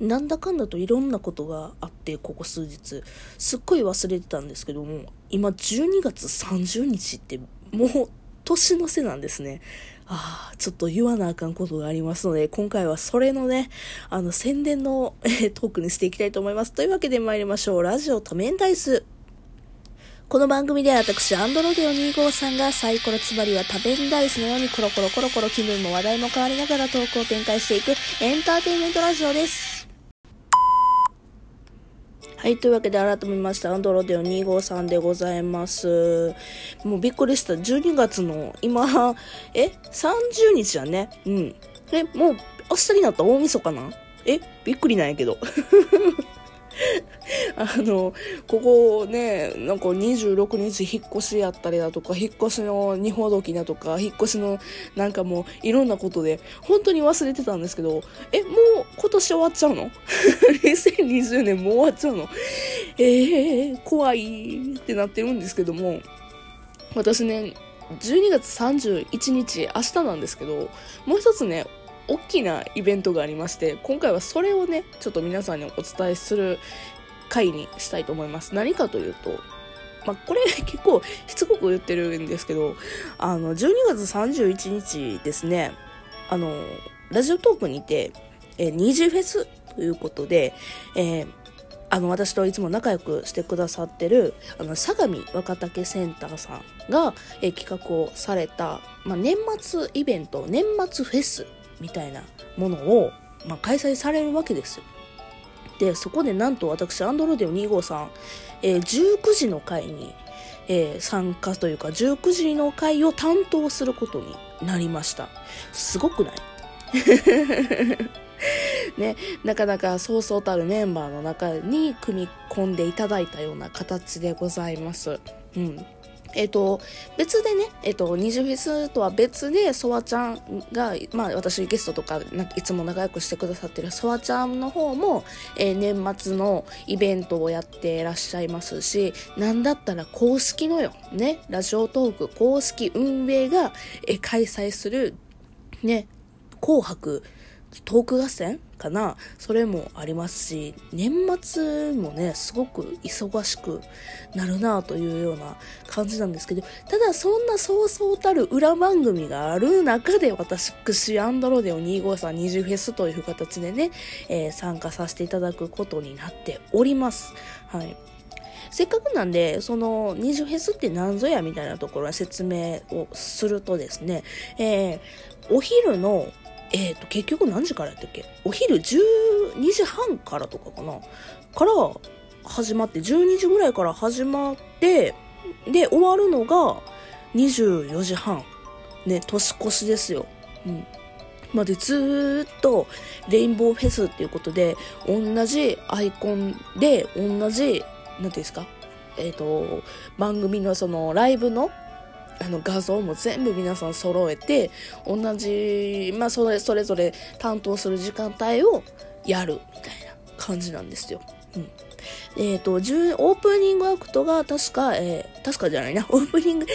なんだかんだといろんなことがあってここ数日すっごい忘れてたんですけども今12月30日ってもう年の瀬なんですねああ、ちょっと言わなあかんことがありますので、今回はそれのね、あの、宣伝の、え、トークにしていきたいと思います。というわけで参りましょう。ラジオ多面ダイス。この番組では私、アンドロデオ2さんがサイコロつまりは多面ダイスのようにコロコロコロコロ気分も話題も変わりながらトークを展開していくエンターテインメントラジオです。はい。というわけで改めまして、アンドロデオ253でございます。もうびっくりした。12月の今、え ?30 日やね。うん。え、もう明日になった大晦日かな？え？びっくりなんやけど。あの、ここね、なんか26日引っ越しやったりだとか、引っ越しの二ほどきだとか、引っ越しのなんかもういろんなことで、本当に忘れてたんですけど、え、もう今年終わっちゃうの ?2020 年もう終わっちゃうの？えー、怖いってなってるんですけども、私ね、12月31日、明日なんですけど、もう一つね、大きなイベントがありまして、今回はそれをね、ちょっと皆さんにお伝えする回にしたいと思います。何かというと、まあ、これ結構しつこく言ってるんですけど、あの、12月31日ですね、あの、ラジオトークにて、えー、二次フェスということで、えー、あの、私といつも仲良くしてくださってる、あの、相模若竹センターさんが、え、企画をされた、まあ、年末イベント、年末フェスみたいなものを、まあ、開催されるわけですよ。で、そこでなんと私、アンドロデオ253、えー、19時の会に、えー、参加というか、19時の会を担当することになりました。すごくない？ね、なかなかそうそうたるメンバーの中に組み込んでいただいたような形でございます。うん。えっ、と、別でね、えっ、と、二次フェスとは別で、ソワちゃんが、まあ私ゲストとかいつも仲良くしてくださってるソワちゃんの方も、えー、年末のイベントをやってらっしゃいますし、なんだったら公式のよ、ね、ラジオトーク公式運営が、え、開催する、ね、紅白トーク合戦かなそれもありますし、年末もね、すごく忙しくなるなというような感じなんですけど、ただそんなそうそうたる裏番組がある中で、私、アンドロデオ253二重フェスという形でね、えー、参加させていただくことになっております。はい。せっかくなんで、その、二重フェスって何ぞやみたいなところは説明をするとですね、えー、お昼のえっ、ー、と、結局何時からやったっけ？お昼12時半からとかかなから始まって、12時ぐらいから始まって、で、終わるのが24時半。ね、年越しですよ。うん。までずっとレインボーフェスっていうことで、同じアイコンで、同じ、なんていうんですか？えっ、ー、と、番組のそのライブのあの画像も全部皆さん揃えて、同じ、まあそれ、それぞれ担当する時間帯をやるみたいな感じなんですよ。うん。えっ、ー、と、オープニングアクトが確か、えー、確かじゃないな、オープニング、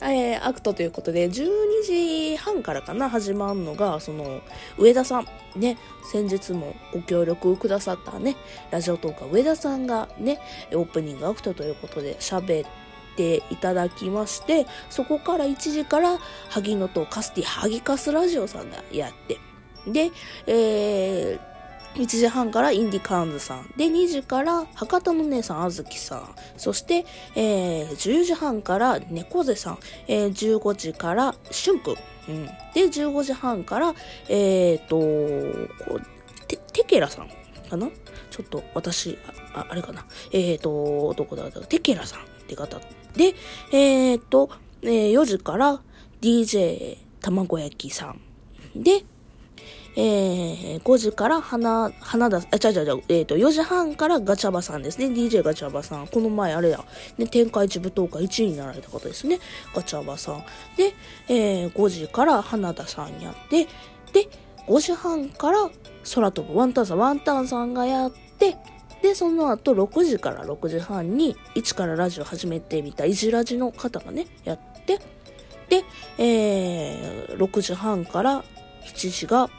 えー、アクトということで、12時半からかな、始まるのが、その、上田さん、ね、先日もご協力くださったね、ラジオトーカー上田さんがね、オープニングアクトということで喋っていただきまして、そこから1時から萩野とカスティハギカスラジオさんがやって、で、えー、1時半からインディカーンズさん。で、2時から博多の姉さん、あずきさん。そして、えー、10時半から猫背さん。えー、15時からしゅんくん。うん。で、15時半から、えーと、こ、て、てけらさんかな？ちょっと私、あ、あれかな。えーと、どこだ？てけらさんって方で、えー、っと、えー、4時から DJ 卵焼きさん。で、えー、5時から花、花田、あ、ちゃちゃちゃ、えっ、ー、と、4時半からガチャバさんですね。DJ ガチャバさん。この前あれや、ね、天下一舞踏会1位になられた方ですね。ガチャバさん。で、えー、5時から花田さんやって、で、5時半から空飛ぶワンタンさん、ワンタンさんがやって、で、その後6時から6時半に1からラジオ始めてみたいじラジの方がね、やって、で、えー、6時半から7時が、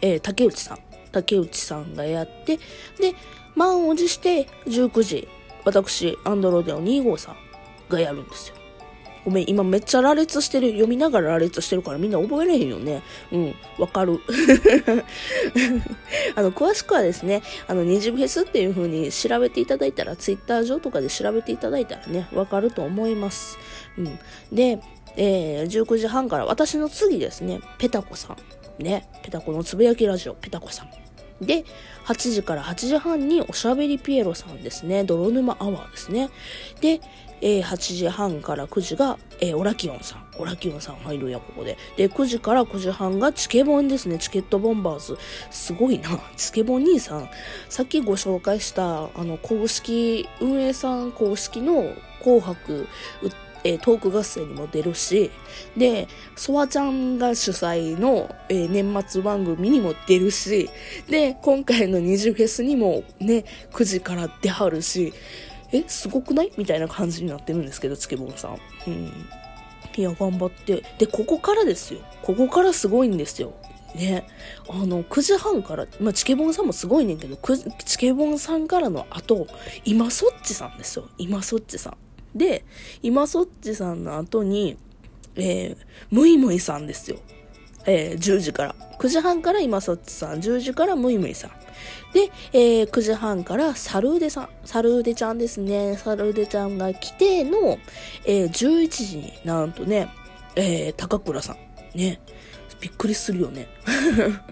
えー、竹内さん竹内さんがやって、で、満を持して19時、私、アンドロデオ2号さんがやるんですよ。ごめん、今めっちゃ羅列してる。読みながら羅列してるからみんな覚えれへんよね。うん、わかる。あの、詳しくはですね、あの、二次フェスっていう風に調べていただいたら、ツイッター上とかで調べていただいたらね、わかると思います。うん。で、えー、19時半から私の次ですね、ペタコさん。ね、ペタコのつぶやきラジオ、ペタコさん。で、8時から8時半におしゃべりピエロさんですね。泥沼アワーですね。で、えー、8時半から9時が、えー、オラキオンさん。オラキオンさん入るや、ここで。で、9時から9時半がチケボンですね。チケットボンバーズ。すごいな。チケボン兄さん。さっきご紹介した、あの、公式、運営さん公式の紅白えー、トーク合戦にも出るし、で、ソワちゃんが主催の、えー、年末番組にも出るし、で、今回の二次フェスにもね、9時から出はるし、え、すごくない？みたいな感じになってるんですけど、チケボンさん。うん。いや、頑張って。で、ここからですよ。ここからすごいんですよ。ね。あの、9時半から、まあ、チケボンさんもすごいねんけど、チケボンさんからの後、今そっちさんですよ。今そっちさん。で、今そっちさんの後に、えー、むいむいさんですよ。えー、10時から。9時半から今そっちさん、10時からむいむいさん。で、えー、9時半からサルーデさん、サルーデちゃんですね。サルーデちゃんが来ての、えー、11時になんとね、えー、高倉さん。ね。びっくりするよね。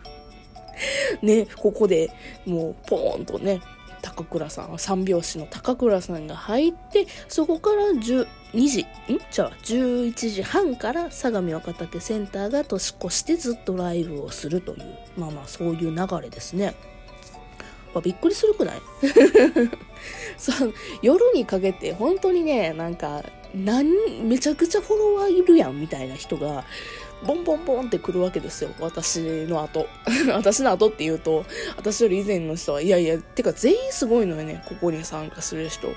ね、ここでもうポーンとね、高倉さん、三拍子の高倉さんが入って、そこから12時、ん？じゃあ11時半から相模若竹センターが年越してずっとライブをするという、まあまあそういう流れですね。まあ、びっくりするくない？そ夜にかけて本当にね、なんか、なんめちゃくちゃフォロワーいるやんみたいな人がボンボンボンって来るわけですよ。私の後。私の後って言うと、私より以前の人は、いやいや、てか全員すごいのよね、ここに参加する人。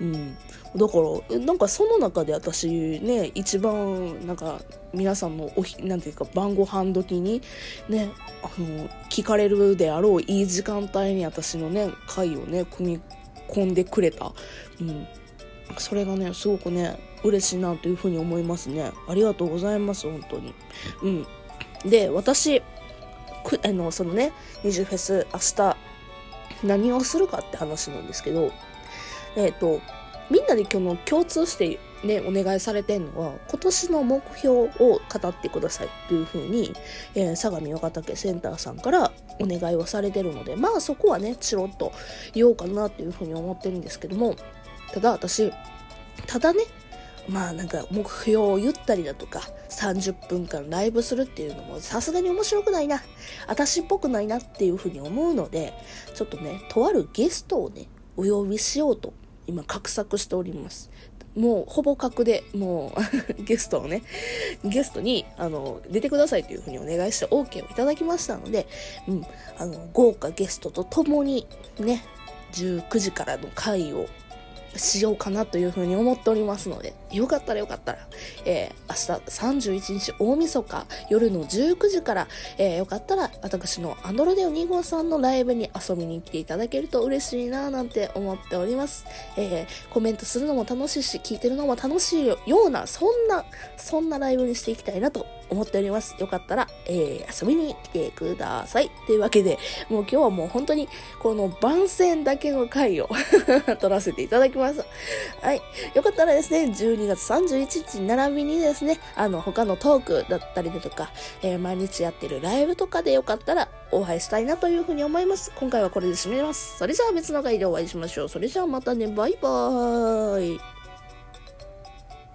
うん。だから、なんかその中で私ね、一番、なんか、皆さんのおひ、なんていうか、晩ご飯時に、ね、あの、聞かれるであろういい時間帯に私のね、回をね、組み込んでくれた。うん。それがね、すごくね、嬉しいなというふうに思いますね。ありがとうございます、本当に。うん。で、私、くあの、そのね、二次フェス、明日、何をするかって話なんですけど、えっ、ー、と、みんなで今日の共通してね、お願いされてんのは、今年の目標を語ってくださいというふうに、えー、相模若竹センターさんからお願いをされてるので、まあそこはね、チロッと言おうかなっていうふうに思ってるんですけども、ただ私、ただね、まあなんか目標を言ったりだとか、30分間ライブするっていうのもさすがに面白くないな。私っぽくないなっていうふうに思うので、ちょっとね、とあるゲストをね、お呼びしようと今画策しております。もうほぼ確で、もう ゲストをね、ゲストに、あの、出てくださいというふうにお願いして OK をいただきましたので、うん、あの、豪華ゲストと共にね、19時からの会をしようかなというふうに思っておりますので、よかったらよかったら、えー、明日31日大晦日夜の19時から、えー、よかったら私のアンドロデオ2号さんのライブに遊びに来ていただけると嬉しいなぁなんて思っております。えー、コメントするのも楽しいし、聞いてるのも楽しいような、そんな、そんなライブにしていきたいなと思っております。よかったら、えー、遊びに来てください。というわけで、もう今日はもう本当に、この番宣だけの回を 撮らせていただきます。はい。よかったらですね、12月31日並びにですね、あの、他のトークだったりだとか、えー、毎日やってるライブとかでよかったらお会いしたいなというふうに思います。今回はこれで締めます。それじゃあ別の回でお会いしましょう。それじゃあまたね、バイバーイ。